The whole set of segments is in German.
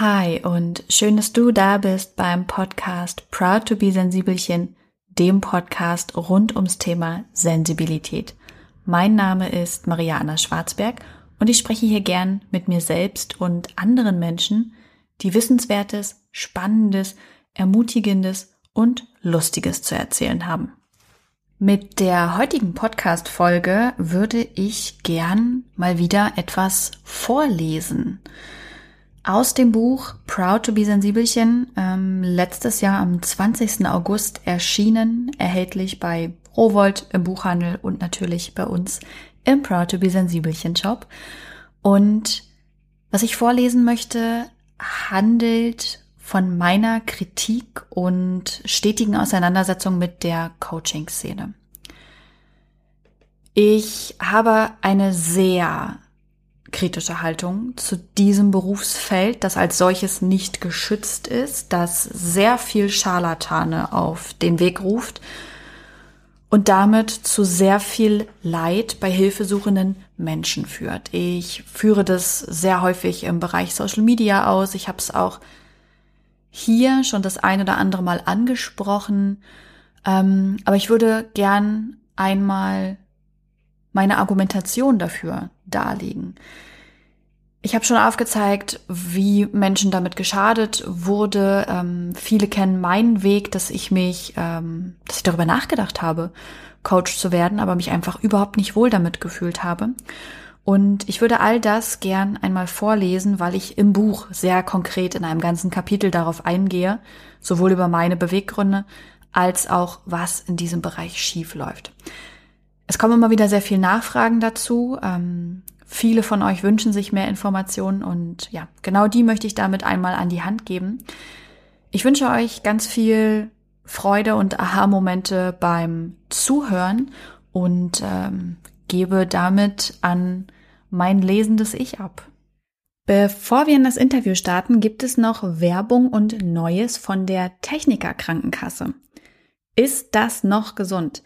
Hi und schön, dass du da bist beim Podcast Proud to be Sensibelchen, dem Podcast rund ums Thema Sensibilität. Mein Name ist Maria Anna Schwarzberg und ich spreche hier gern mit mir selbst und anderen Menschen, die Wissenswertes, Spannendes, Ermutigendes und Lustiges zu erzählen haben. Mit der heutigen Podcast-Folge würde ich gern mal wieder etwas vorlesen. Aus dem Buch Proud to be Sensibelchen, ähm, letztes Jahr am 20. August erschienen, erhältlich bei Rowold im Buchhandel und natürlich bei uns im Proud to be Sensibelchen Shop. Und was ich vorlesen möchte, handelt von meiner Kritik und stetigen Auseinandersetzung mit der Coaching-Szene. Ich habe eine sehr kritische Haltung zu diesem Berufsfeld, das als solches nicht geschützt ist, das sehr viel Scharlatane auf den Weg ruft und damit zu sehr viel Leid bei hilfesuchenden Menschen führt. Ich führe das sehr häufig im Bereich Social Media aus. Ich habe es auch hier schon das ein oder andere Mal angesprochen. Ähm, aber ich würde gern einmal meine Argumentation dafür darlegen. Ich habe schon aufgezeigt, wie Menschen damit geschadet wurde. Ähm, viele kennen meinen Weg, dass ich mich, ähm, dass ich darüber nachgedacht habe, Coach zu werden, aber mich einfach überhaupt nicht wohl damit gefühlt habe. Und ich würde all das gern einmal vorlesen, weil ich im Buch sehr konkret in einem ganzen Kapitel darauf eingehe, sowohl über meine Beweggründe als auch was in diesem Bereich schief läuft. Es kommen immer wieder sehr viele Nachfragen dazu. Ähm, viele von euch wünschen sich mehr Informationen und ja, genau die möchte ich damit einmal an die Hand geben. Ich wünsche euch ganz viel Freude und Aha-Momente beim Zuhören und ähm, gebe damit an mein lesendes Ich ab. Bevor wir in das Interview starten, gibt es noch Werbung und Neues von der Techniker Krankenkasse. Ist das noch gesund?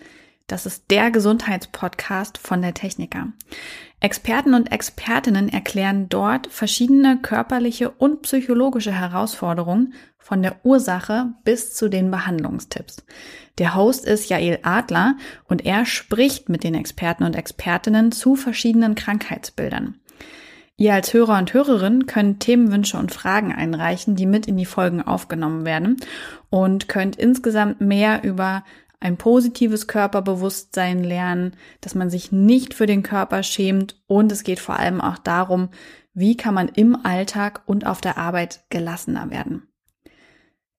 Das ist der Gesundheitspodcast von der Techniker. Experten und Expertinnen erklären dort verschiedene körperliche und psychologische Herausforderungen von der Ursache bis zu den Behandlungstipps. Der Host ist Jael Adler und er spricht mit den Experten und Expertinnen zu verschiedenen Krankheitsbildern. Ihr als Hörer und Hörerin könnt Themenwünsche und Fragen einreichen, die mit in die Folgen aufgenommen werden und könnt insgesamt mehr über ein positives Körperbewusstsein lernen, dass man sich nicht für den Körper schämt und es geht vor allem auch darum, wie kann man im Alltag und auf der Arbeit gelassener werden.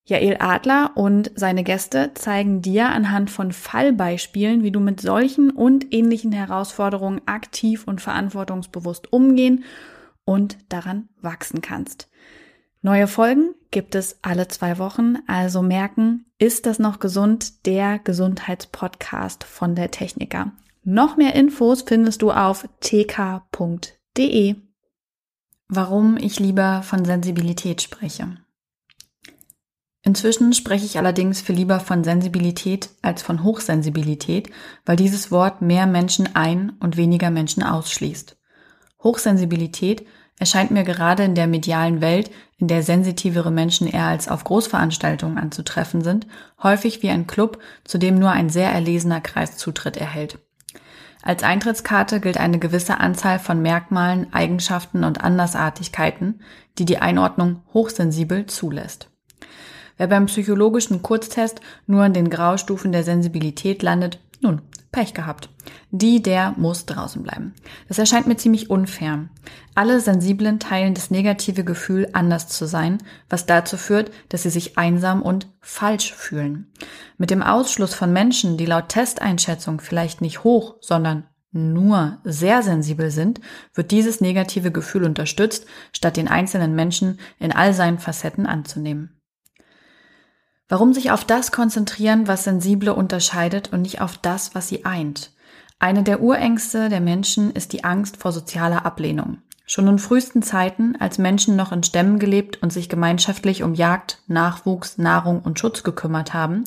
Jael Adler und seine Gäste zeigen dir anhand von Fallbeispielen, wie du mit solchen und ähnlichen Herausforderungen aktiv und verantwortungsbewusst umgehen und daran wachsen kannst. Neue Folgen gibt es alle zwei Wochen, also merken, ist das noch gesund? Der Gesundheitspodcast von der Techniker. Noch mehr Infos findest du auf tk.de. Warum ich lieber von Sensibilität spreche. Inzwischen spreche ich allerdings für lieber von Sensibilität als von Hochsensibilität, weil dieses Wort mehr Menschen ein und weniger Menschen ausschließt. Hochsensibilität erscheint mir gerade in der medialen Welt, in der sensitivere Menschen eher als auf Großveranstaltungen anzutreffen sind, häufig wie ein Club, zu dem nur ein sehr erlesener Kreis Zutritt erhält. Als Eintrittskarte gilt eine gewisse Anzahl von Merkmalen, Eigenschaften und Andersartigkeiten, die die Einordnung hochsensibel zulässt. Wer beim psychologischen Kurztest nur in den Graustufen der Sensibilität landet, nun, Pech gehabt. Die, der muss draußen bleiben. Das erscheint mir ziemlich unfair. Alle Sensiblen teilen das negative Gefühl, anders zu sein, was dazu führt, dass sie sich einsam und falsch fühlen. Mit dem Ausschluss von Menschen, die laut Testeinschätzung vielleicht nicht hoch, sondern nur sehr sensibel sind, wird dieses negative Gefühl unterstützt, statt den einzelnen Menschen in all seinen Facetten anzunehmen. Warum sich auf das konzentrieren, was Sensible unterscheidet und nicht auf das, was sie eint? Eine der Urängste der Menschen ist die Angst vor sozialer Ablehnung. Schon in frühesten Zeiten, als Menschen noch in Stämmen gelebt und sich gemeinschaftlich um Jagd, Nachwuchs, Nahrung und Schutz gekümmert haben,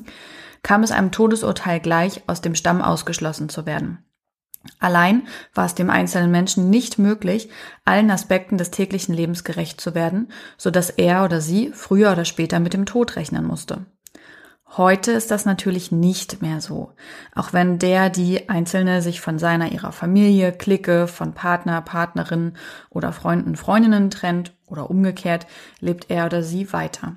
kam es einem Todesurteil gleich, aus dem Stamm ausgeschlossen zu werden. Allein war es dem einzelnen Menschen nicht möglich, allen Aspekten des täglichen Lebens gerecht zu werden, so dass er oder sie früher oder später mit dem Tod rechnen musste. Heute ist das natürlich nicht mehr so. Auch wenn der, die Einzelne sich von seiner, ihrer Familie, Clique, von Partner, Partnerin oder Freunden, Freundinnen trennt oder umgekehrt, lebt er oder sie weiter.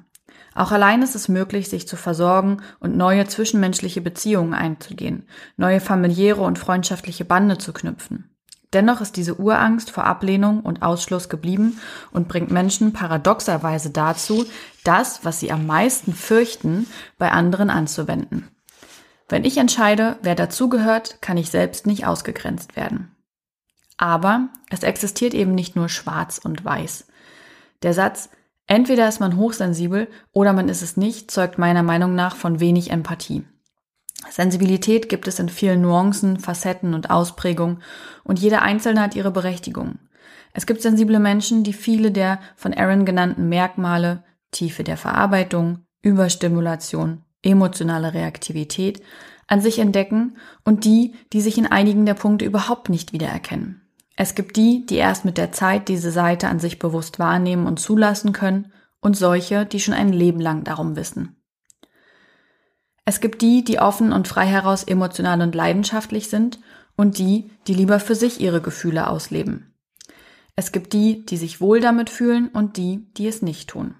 Auch allein ist es möglich, sich zu versorgen und neue zwischenmenschliche Beziehungen einzugehen, neue familiäre und freundschaftliche Bande zu knüpfen. Dennoch ist diese Urangst vor Ablehnung und Ausschluss geblieben und bringt Menschen paradoxerweise dazu, das, was sie am meisten fürchten, bei anderen anzuwenden. Wenn ich entscheide, wer dazugehört, kann ich selbst nicht ausgegrenzt werden. Aber es existiert eben nicht nur schwarz und weiß. Der Satz, entweder ist man hochsensibel oder man ist es nicht, zeugt meiner Meinung nach von wenig Empathie. Sensibilität gibt es in vielen Nuancen, Facetten und Ausprägungen und jeder Einzelne hat ihre Berechtigung. Es gibt sensible Menschen, die viele der von Aaron genannten Merkmale, Tiefe der Verarbeitung, Überstimulation, emotionale Reaktivität, an sich entdecken und die, die sich in einigen der Punkte überhaupt nicht wiedererkennen. Es gibt die, die erst mit der Zeit diese Seite an sich bewusst wahrnehmen und zulassen können und solche, die schon ein Leben lang darum wissen. Es gibt die, die offen und frei heraus emotional und leidenschaftlich sind und die, die lieber für sich ihre Gefühle ausleben. Es gibt die, die sich wohl damit fühlen und die, die es nicht tun.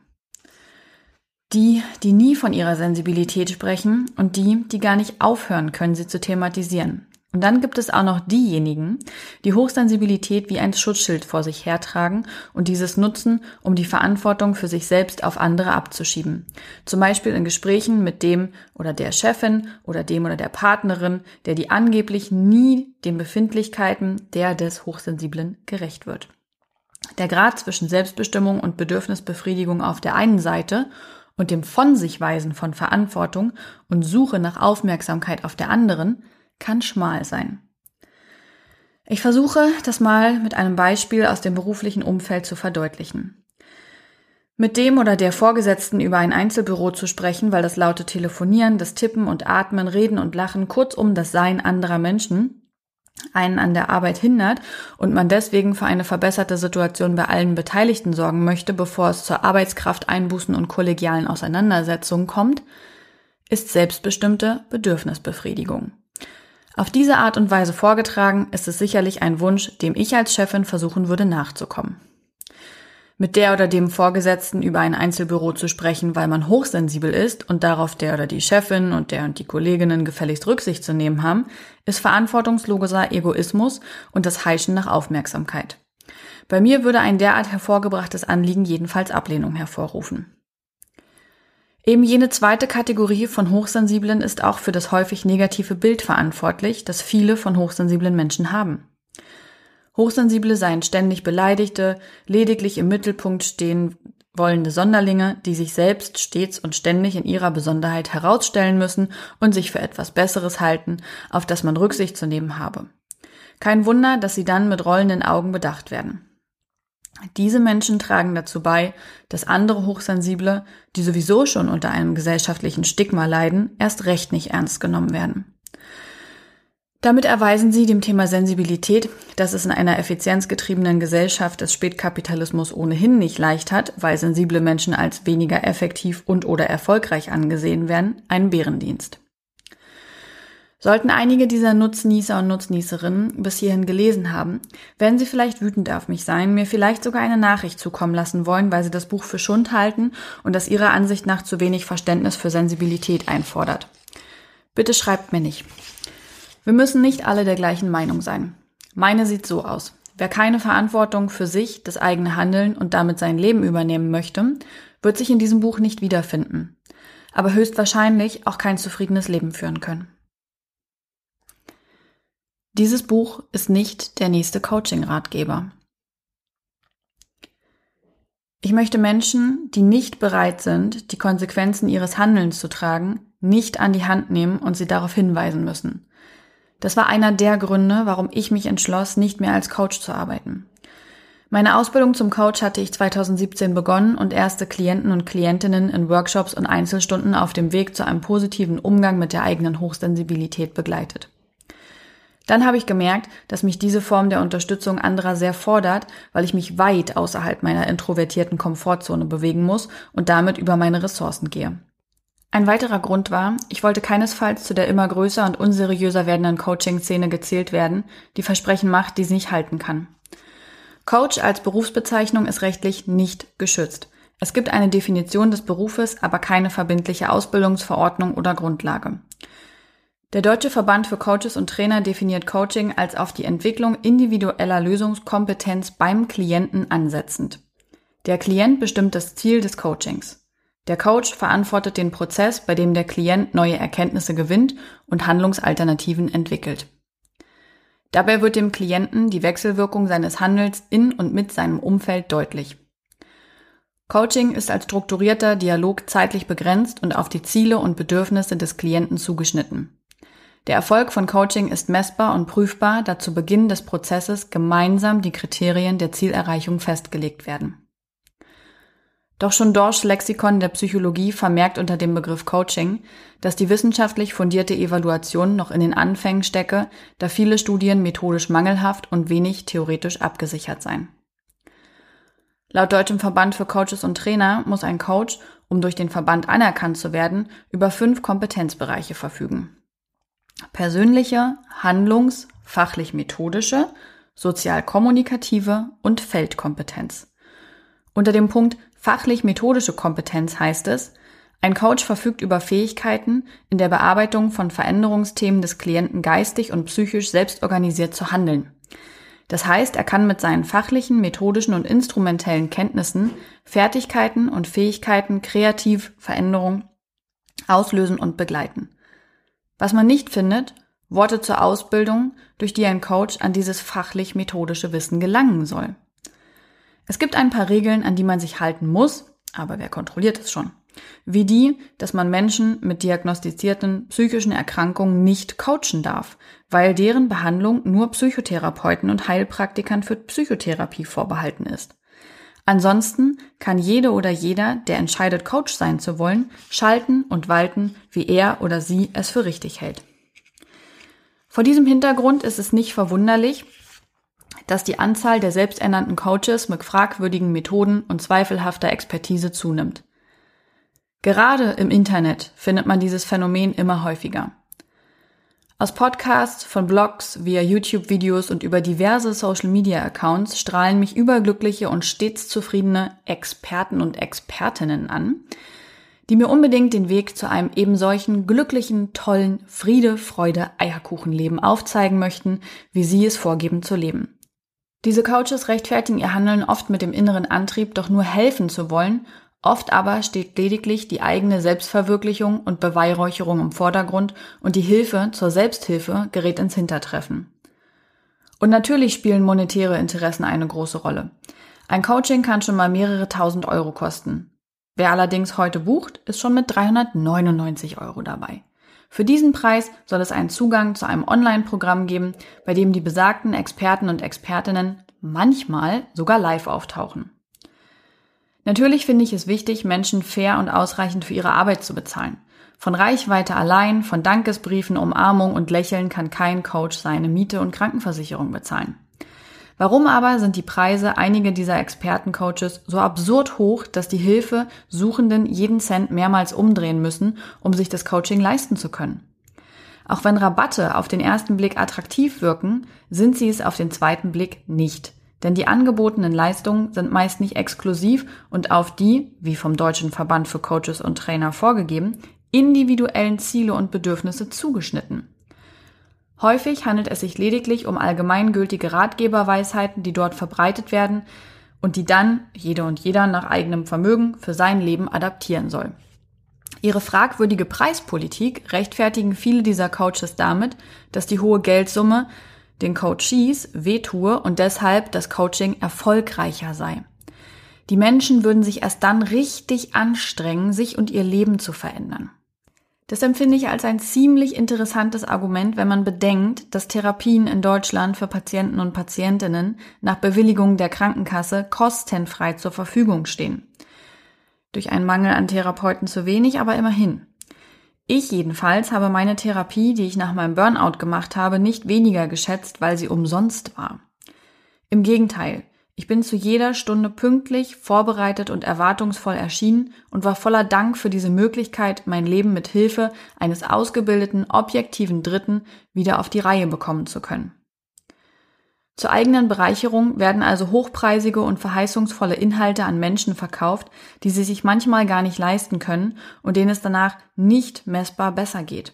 Die, die nie von ihrer Sensibilität sprechen und die, die gar nicht aufhören können, sie zu thematisieren. Und dann gibt es auch noch diejenigen, die Hochsensibilität wie ein Schutzschild vor sich hertragen und dieses nutzen, um die Verantwortung für sich selbst auf andere abzuschieben. Zum Beispiel in Gesprächen mit dem oder der Chefin oder dem oder der Partnerin, der die angeblich nie den Befindlichkeiten der des Hochsensiblen gerecht wird. Der Grad zwischen Selbstbestimmung und Bedürfnisbefriedigung auf der einen Seite und dem Von sich weisen von Verantwortung und Suche nach Aufmerksamkeit auf der anderen kann schmal sein. Ich versuche, das mal mit einem Beispiel aus dem beruflichen Umfeld zu verdeutlichen. Mit dem oder der Vorgesetzten über ein Einzelbüro zu sprechen, weil das laute Telefonieren, das Tippen und Atmen, Reden und Lachen, kurzum das Sein anderer Menschen, einen an der Arbeit hindert und man deswegen für eine verbesserte Situation bei allen Beteiligten sorgen möchte, bevor es zur Arbeitskrafteinbußen und kollegialen Auseinandersetzungen kommt, ist selbstbestimmte Bedürfnisbefriedigung. Auf diese Art und Weise vorgetragen ist es sicherlich ein Wunsch, dem ich als Chefin versuchen würde nachzukommen. Mit der oder dem Vorgesetzten über ein Einzelbüro zu sprechen, weil man hochsensibel ist und darauf der oder die Chefin und der und die Kolleginnen gefälligst Rücksicht zu nehmen haben, ist verantwortungsloser Egoismus und das Heischen nach Aufmerksamkeit. Bei mir würde ein derart hervorgebrachtes Anliegen jedenfalls Ablehnung hervorrufen. Eben jene zweite Kategorie von Hochsensiblen ist auch für das häufig negative Bild verantwortlich, das viele von hochsensiblen Menschen haben. Hochsensible seien ständig beleidigte, lediglich im Mittelpunkt stehen wollende Sonderlinge, die sich selbst stets und ständig in ihrer Besonderheit herausstellen müssen und sich für etwas Besseres halten, auf das man Rücksicht zu nehmen habe. Kein Wunder, dass sie dann mit rollenden Augen bedacht werden. Diese Menschen tragen dazu bei, dass andere Hochsensible, die sowieso schon unter einem gesellschaftlichen Stigma leiden, erst recht nicht ernst genommen werden. Damit erweisen sie dem Thema Sensibilität, dass es in einer effizienzgetriebenen Gesellschaft des Spätkapitalismus ohnehin nicht leicht hat, weil sensible Menschen als weniger effektiv und oder erfolgreich angesehen werden, einen Bärendienst. Sollten einige dieser Nutznießer und Nutznießerinnen bis hierhin gelesen haben, werden sie vielleicht wütend auf mich sein, mir vielleicht sogar eine Nachricht zukommen lassen wollen, weil sie das Buch für Schund halten und das ihrer Ansicht nach zu wenig Verständnis für Sensibilität einfordert. Bitte schreibt mir nicht. Wir müssen nicht alle der gleichen Meinung sein. Meine sieht so aus. Wer keine Verantwortung für sich, das eigene Handeln und damit sein Leben übernehmen möchte, wird sich in diesem Buch nicht wiederfinden, aber höchstwahrscheinlich auch kein zufriedenes Leben führen können. Dieses Buch ist nicht der nächste Coaching-Ratgeber. Ich möchte Menschen, die nicht bereit sind, die Konsequenzen ihres Handelns zu tragen, nicht an die Hand nehmen und sie darauf hinweisen müssen. Das war einer der Gründe, warum ich mich entschloss, nicht mehr als Coach zu arbeiten. Meine Ausbildung zum Coach hatte ich 2017 begonnen und erste Klienten und Klientinnen in Workshops und Einzelstunden auf dem Weg zu einem positiven Umgang mit der eigenen Hochsensibilität begleitet. Dann habe ich gemerkt, dass mich diese Form der Unterstützung anderer sehr fordert, weil ich mich weit außerhalb meiner introvertierten Komfortzone bewegen muss und damit über meine Ressourcen gehe. Ein weiterer Grund war, ich wollte keinesfalls zu der immer größer und unseriöser werdenden Coaching-Szene gezählt werden, die Versprechen macht, die sie nicht halten kann. Coach als Berufsbezeichnung ist rechtlich nicht geschützt. Es gibt eine Definition des Berufes, aber keine verbindliche Ausbildungsverordnung oder Grundlage. Der Deutsche Verband für Coaches und Trainer definiert Coaching als auf die Entwicklung individueller Lösungskompetenz beim Klienten ansetzend. Der Klient bestimmt das Ziel des Coachings. Der Coach verantwortet den Prozess, bei dem der Klient neue Erkenntnisse gewinnt und Handlungsalternativen entwickelt. Dabei wird dem Klienten die Wechselwirkung seines Handels in und mit seinem Umfeld deutlich. Coaching ist als strukturierter Dialog zeitlich begrenzt und auf die Ziele und Bedürfnisse des Klienten zugeschnitten. Der Erfolg von Coaching ist messbar und prüfbar, da zu Beginn des Prozesses gemeinsam die Kriterien der Zielerreichung festgelegt werden. Doch schon Dorsch Lexikon der Psychologie vermerkt unter dem Begriff Coaching, dass die wissenschaftlich fundierte Evaluation noch in den Anfängen stecke, da viele Studien methodisch mangelhaft und wenig theoretisch abgesichert seien. Laut Deutschem Verband für Coaches und Trainer muss ein Coach, um durch den Verband anerkannt zu werden, über fünf Kompetenzbereiche verfügen persönliche, handlungs-, fachlich-methodische, sozial-kommunikative und Feldkompetenz. Unter dem Punkt fachlich-methodische Kompetenz heißt es, ein Coach verfügt über Fähigkeiten, in der Bearbeitung von Veränderungsthemen des Klienten geistig und psychisch selbstorganisiert zu handeln. Das heißt, er kann mit seinen fachlichen, methodischen und instrumentellen Kenntnissen Fertigkeiten und Fähigkeiten kreativ Veränderung auslösen und begleiten. Was man nicht findet, Worte zur Ausbildung, durch die ein Coach an dieses fachlich-methodische Wissen gelangen soll. Es gibt ein paar Regeln, an die man sich halten muss, aber wer kontrolliert es schon? Wie die, dass man Menschen mit diagnostizierten psychischen Erkrankungen nicht coachen darf, weil deren Behandlung nur Psychotherapeuten und Heilpraktikern für Psychotherapie vorbehalten ist. Ansonsten kann jede oder jeder, der entscheidet, Coach sein zu wollen, schalten und walten, wie er oder sie es für richtig hält. Vor diesem Hintergrund ist es nicht verwunderlich, dass die Anzahl der selbsternannten Coaches mit fragwürdigen Methoden und zweifelhafter Expertise zunimmt. Gerade im Internet findet man dieses Phänomen immer häufiger. Aus Podcasts, von Blogs, via YouTube-Videos und über diverse Social-Media-Accounts strahlen mich überglückliche und stets zufriedene Experten und Expertinnen an, die mir unbedingt den Weg zu einem eben solchen glücklichen, tollen Friede, Freude, Eierkuchenleben aufzeigen möchten, wie sie es vorgeben zu leben. Diese Coaches rechtfertigen ihr Handeln oft mit dem inneren Antrieb, doch nur helfen zu wollen Oft aber steht lediglich die eigene Selbstverwirklichung und Beweihräucherung im Vordergrund und die Hilfe zur Selbsthilfe gerät ins Hintertreffen. Und natürlich spielen monetäre Interessen eine große Rolle. Ein Coaching kann schon mal mehrere tausend Euro kosten. Wer allerdings heute bucht, ist schon mit 399 Euro dabei. Für diesen Preis soll es einen Zugang zu einem Online-Programm geben, bei dem die besagten Experten und Expertinnen manchmal sogar live auftauchen. Natürlich finde ich es wichtig, Menschen fair und ausreichend für ihre Arbeit zu bezahlen. Von Reichweite allein, von Dankesbriefen, Umarmung und Lächeln kann kein Coach seine Miete und Krankenversicherung bezahlen. Warum aber sind die Preise einiger dieser Expertencoaches so absurd hoch, dass die Hilfe Suchenden jeden Cent mehrmals umdrehen müssen, um sich das Coaching leisten zu können? Auch wenn Rabatte auf den ersten Blick attraktiv wirken, sind sie es auf den zweiten Blick nicht. Denn die angebotenen Leistungen sind meist nicht exklusiv und auf die, wie vom Deutschen Verband für Coaches und Trainer vorgegeben, individuellen Ziele und Bedürfnisse zugeschnitten. Häufig handelt es sich lediglich um allgemeingültige Ratgeberweisheiten, die dort verbreitet werden und die dann jede und jeder nach eigenem Vermögen für sein Leben adaptieren soll. Ihre fragwürdige Preispolitik rechtfertigen viele dieser Coaches damit, dass die hohe Geldsumme den Coaches wehtue und deshalb das Coaching erfolgreicher sei. Die Menschen würden sich erst dann richtig anstrengen, sich und ihr Leben zu verändern. Das empfinde ich als ein ziemlich interessantes Argument, wenn man bedenkt, dass Therapien in Deutschland für Patienten und Patientinnen nach Bewilligung der Krankenkasse kostenfrei zur Verfügung stehen. Durch einen Mangel an Therapeuten zu wenig, aber immerhin. Ich jedenfalls habe meine Therapie, die ich nach meinem Burnout gemacht habe, nicht weniger geschätzt, weil sie umsonst war. Im Gegenteil, ich bin zu jeder Stunde pünktlich, vorbereitet und erwartungsvoll erschienen und war voller Dank für diese Möglichkeit, mein Leben mit Hilfe eines ausgebildeten, objektiven Dritten wieder auf die Reihe bekommen zu können. Zur eigenen Bereicherung werden also hochpreisige und verheißungsvolle Inhalte an Menschen verkauft, die sie sich manchmal gar nicht leisten können und denen es danach nicht messbar besser geht.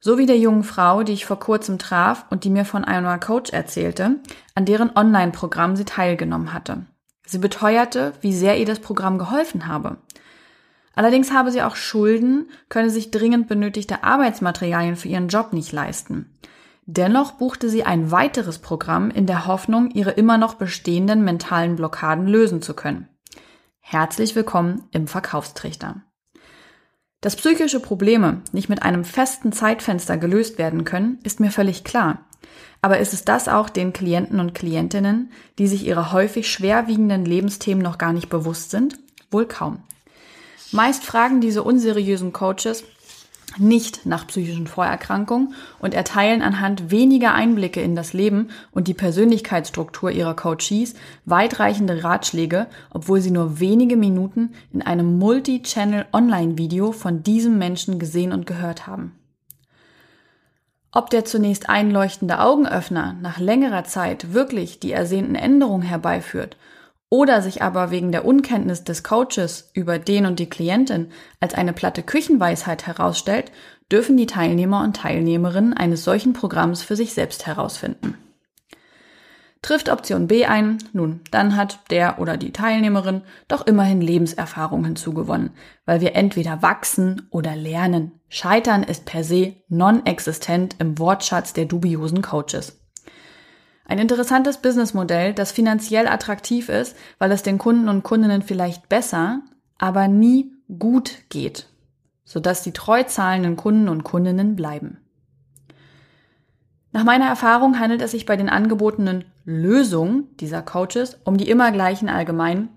So wie der jungen Frau, die ich vor kurzem traf und die mir von einer Coach erzählte, an deren Online-Programm sie teilgenommen hatte. Sie beteuerte, wie sehr ihr das Programm geholfen habe. Allerdings habe sie auch Schulden, könne sich dringend benötigte Arbeitsmaterialien für ihren Job nicht leisten. Dennoch buchte sie ein weiteres Programm in der Hoffnung, ihre immer noch bestehenden mentalen Blockaden lösen zu können. Herzlich willkommen im Verkaufstrichter. Dass psychische Probleme nicht mit einem festen Zeitfenster gelöst werden können, ist mir völlig klar. Aber ist es das auch den Klienten und Klientinnen, die sich ihrer häufig schwerwiegenden Lebensthemen noch gar nicht bewusst sind? Wohl kaum. Meist fragen diese unseriösen Coaches, nicht nach psychischen Vorerkrankungen und erteilen anhand weniger Einblicke in das Leben und die Persönlichkeitsstruktur ihrer Coaches weitreichende Ratschläge, obwohl sie nur wenige Minuten in einem Multi-Channel Online-Video von diesem Menschen gesehen und gehört haben. Ob der zunächst einleuchtende Augenöffner nach längerer Zeit wirklich die ersehnten Änderungen herbeiführt oder sich aber wegen der Unkenntnis des Coaches über den und die Klientin als eine platte Küchenweisheit herausstellt, dürfen die Teilnehmer und Teilnehmerinnen eines solchen Programms für sich selbst herausfinden. Trifft Option B ein, nun, dann hat der oder die Teilnehmerin doch immerhin Lebenserfahrung hinzugewonnen, weil wir entweder wachsen oder lernen. Scheitern ist per se non-existent im Wortschatz der dubiosen Coaches. Ein interessantes Businessmodell, das finanziell attraktiv ist, weil es den Kunden und Kundinnen vielleicht besser, aber nie gut geht, sodass die treu zahlenden Kunden und Kundinnen bleiben. Nach meiner Erfahrung handelt es sich bei den angebotenen Lösungen dieser Coaches um die immer gleichen allgemeinen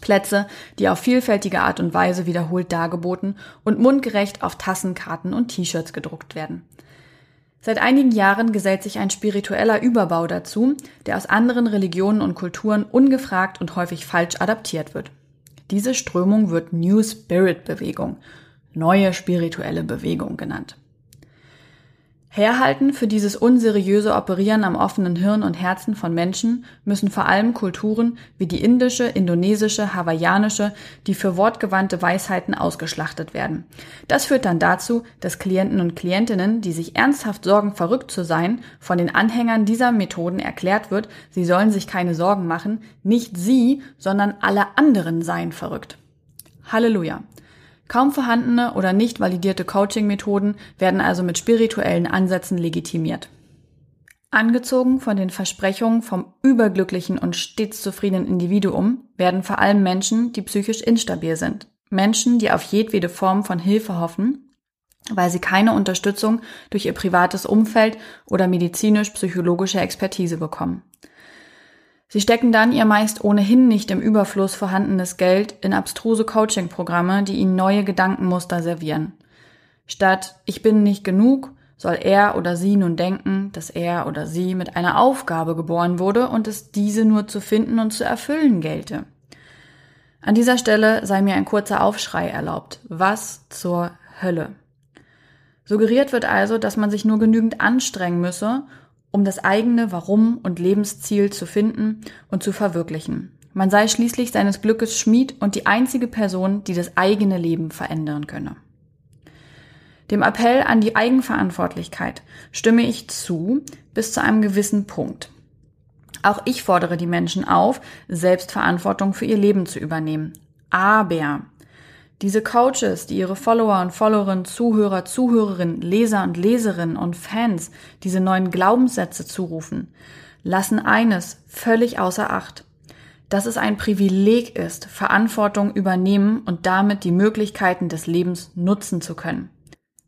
Plätze, die auf vielfältige Art und Weise wiederholt dargeboten und mundgerecht auf Tassen, Karten und T-Shirts gedruckt werden. Seit einigen Jahren gesellt sich ein spiritueller Überbau dazu, der aus anderen Religionen und Kulturen ungefragt und häufig falsch adaptiert wird. Diese Strömung wird New Spirit Bewegung, neue spirituelle Bewegung genannt. Herhalten für dieses unseriöse Operieren am offenen Hirn und Herzen von Menschen müssen vor allem Kulturen wie die indische, indonesische, hawaiianische, die für wortgewandte Weisheiten ausgeschlachtet werden. Das führt dann dazu, dass Klienten und Klientinnen, die sich ernsthaft sorgen, verrückt zu sein, von den Anhängern dieser Methoden erklärt wird, sie sollen sich keine Sorgen machen, nicht sie, sondern alle anderen seien verrückt. Halleluja. Kaum vorhandene oder nicht validierte Coaching-Methoden werden also mit spirituellen Ansätzen legitimiert. Angezogen von den Versprechungen vom überglücklichen und stets zufriedenen Individuum werden vor allem Menschen, die psychisch instabil sind. Menschen, die auf jedwede Form von Hilfe hoffen, weil sie keine Unterstützung durch ihr privates Umfeld oder medizinisch-psychologische Expertise bekommen. Sie stecken dann ihr meist ohnehin nicht im Überfluss vorhandenes Geld in abstruse Coaching-Programme, die ihnen neue Gedankenmuster servieren. Statt ich bin nicht genug, soll er oder sie nun denken, dass er oder sie mit einer Aufgabe geboren wurde und es diese nur zu finden und zu erfüllen gelte. An dieser Stelle sei mir ein kurzer Aufschrei erlaubt. Was zur Hölle? Suggeriert wird also, dass man sich nur genügend anstrengen müsse, um das eigene Warum und Lebensziel zu finden und zu verwirklichen. Man sei schließlich seines Glückes Schmied und die einzige Person, die das eigene Leben verändern könne. Dem Appell an die Eigenverantwortlichkeit stimme ich zu bis zu einem gewissen Punkt. Auch ich fordere die Menschen auf, Selbstverantwortung für ihr Leben zu übernehmen. Aber diese Coaches, die ihre Follower und Followerinnen, Zuhörer, Zuhörerinnen, Leser und Leserinnen und Fans diese neuen Glaubenssätze zurufen, lassen eines völlig außer Acht. Dass es ein Privileg ist, Verantwortung übernehmen und damit die Möglichkeiten des Lebens nutzen zu können.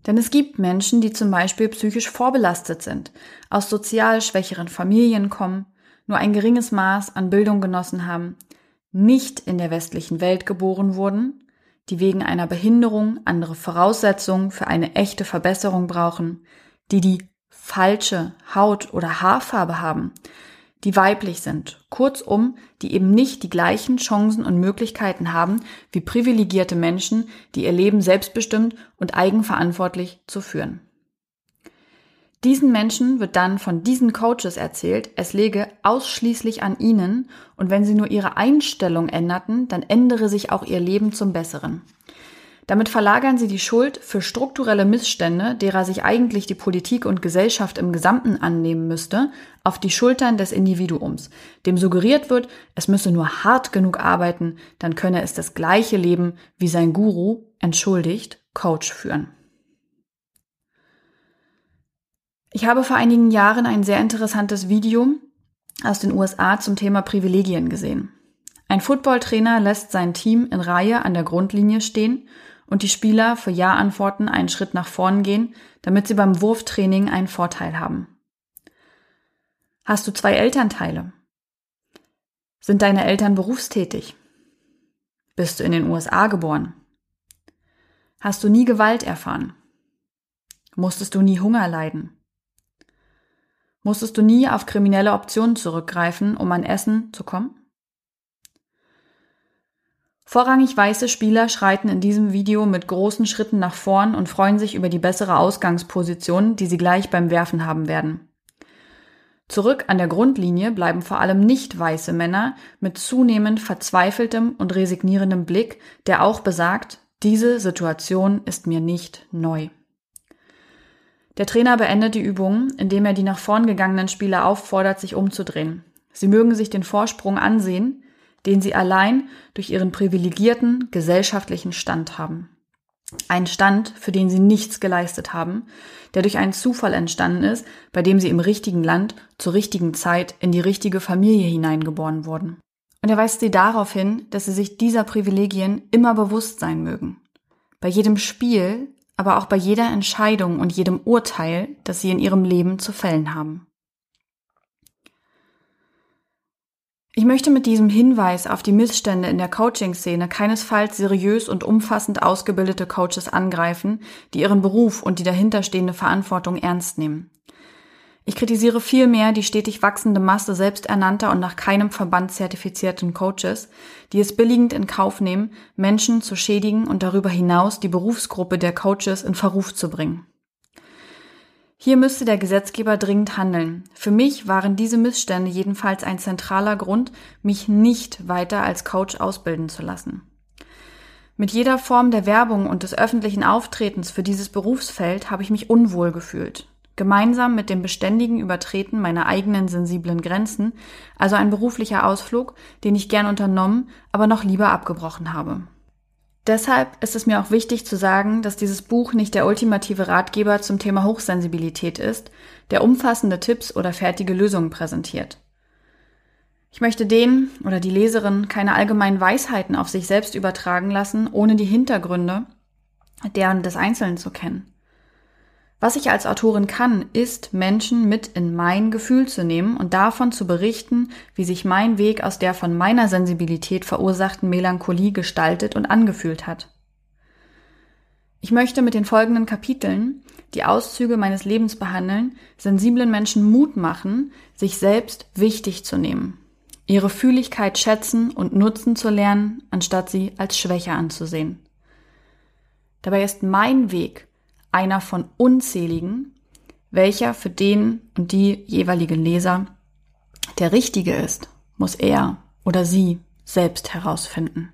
Denn es gibt Menschen, die zum Beispiel psychisch vorbelastet sind, aus sozial schwächeren Familien kommen, nur ein geringes Maß an Bildung genossen haben, nicht in der westlichen Welt geboren wurden, die wegen einer Behinderung andere Voraussetzungen für eine echte Verbesserung brauchen, die die falsche Haut- oder Haarfarbe haben, die weiblich sind, kurzum, die eben nicht die gleichen Chancen und Möglichkeiten haben wie privilegierte Menschen, die ihr Leben selbstbestimmt und eigenverantwortlich zu führen. Diesen Menschen wird dann von diesen Coaches erzählt, es lege ausschließlich an ihnen und wenn sie nur ihre Einstellung änderten, dann ändere sich auch ihr Leben zum Besseren. Damit verlagern sie die Schuld für strukturelle Missstände, derer sich eigentlich die Politik und Gesellschaft im Gesamten annehmen müsste, auf die Schultern des Individuums, dem suggeriert wird, es müsse nur hart genug arbeiten, dann könne es das gleiche Leben wie sein Guru, entschuldigt, Coach führen. Ich habe vor einigen Jahren ein sehr interessantes Video aus den USA zum Thema Privilegien gesehen. Ein Footballtrainer lässt sein Team in Reihe an der Grundlinie stehen und die Spieler für Ja-Antworten einen Schritt nach vorn gehen, damit sie beim Wurftraining einen Vorteil haben. Hast du zwei Elternteile? Sind deine Eltern berufstätig? Bist du in den USA geboren? Hast du nie Gewalt erfahren? Musstest du nie Hunger leiden? Musstest du nie auf kriminelle Optionen zurückgreifen, um an Essen zu kommen? Vorrangig weiße Spieler schreiten in diesem Video mit großen Schritten nach vorn und freuen sich über die bessere Ausgangsposition, die sie gleich beim Werfen haben werden. Zurück an der Grundlinie bleiben vor allem nicht weiße Männer mit zunehmend verzweifeltem und resignierendem Blick, der auch besagt, diese Situation ist mir nicht neu. Der Trainer beendet die Übung, indem er die nach vorn gegangenen Spieler auffordert, sich umzudrehen. Sie mögen sich den Vorsprung ansehen, den sie allein durch ihren privilegierten gesellschaftlichen Stand haben. Ein Stand, für den sie nichts geleistet haben, der durch einen Zufall entstanden ist, bei dem sie im richtigen Land zur richtigen Zeit in die richtige Familie hineingeboren wurden. Und er weist sie darauf hin, dass sie sich dieser Privilegien immer bewusst sein mögen. Bei jedem Spiel, aber auch bei jeder Entscheidung und jedem Urteil, das sie in ihrem Leben zu fällen haben. Ich möchte mit diesem Hinweis auf die Missstände in der Coaching-Szene keinesfalls seriös und umfassend ausgebildete Coaches angreifen, die ihren Beruf und die dahinterstehende Verantwortung ernst nehmen. Ich kritisiere vielmehr die stetig wachsende Masse selbsternannter und nach keinem Verband zertifizierten Coaches, die es billigend in Kauf nehmen, Menschen zu schädigen und darüber hinaus die Berufsgruppe der Coaches in Verruf zu bringen. Hier müsste der Gesetzgeber dringend handeln. Für mich waren diese Missstände jedenfalls ein zentraler Grund, mich nicht weiter als Coach ausbilden zu lassen. Mit jeder Form der Werbung und des öffentlichen Auftretens für dieses Berufsfeld habe ich mich unwohl gefühlt gemeinsam mit dem beständigen Übertreten meiner eigenen sensiblen Grenzen, also ein beruflicher Ausflug, den ich gern unternommen, aber noch lieber abgebrochen habe. Deshalb ist es mir auch wichtig zu sagen, dass dieses Buch nicht der ultimative Ratgeber zum Thema Hochsensibilität ist, der umfassende Tipps oder fertige Lösungen präsentiert. Ich möchte den oder die Leserin keine allgemeinen Weisheiten auf sich selbst übertragen lassen, ohne die Hintergründe deren des Einzelnen zu kennen. Was ich als Autorin kann, ist, Menschen mit in mein Gefühl zu nehmen und davon zu berichten, wie sich mein Weg aus der von meiner Sensibilität verursachten Melancholie gestaltet und angefühlt hat. Ich möchte mit den folgenden Kapiteln, die Auszüge meines Lebens behandeln, sensiblen Menschen Mut machen, sich selbst wichtig zu nehmen, ihre Fühligkeit schätzen und nutzen zu lernen, anstatt sie als Schwäche anzusehen. Dabei ist mein Weg einer von unzähligen, welcher für den und die jeweiligen Leser der richtige ist, muss er oder sie selbst herausfinden.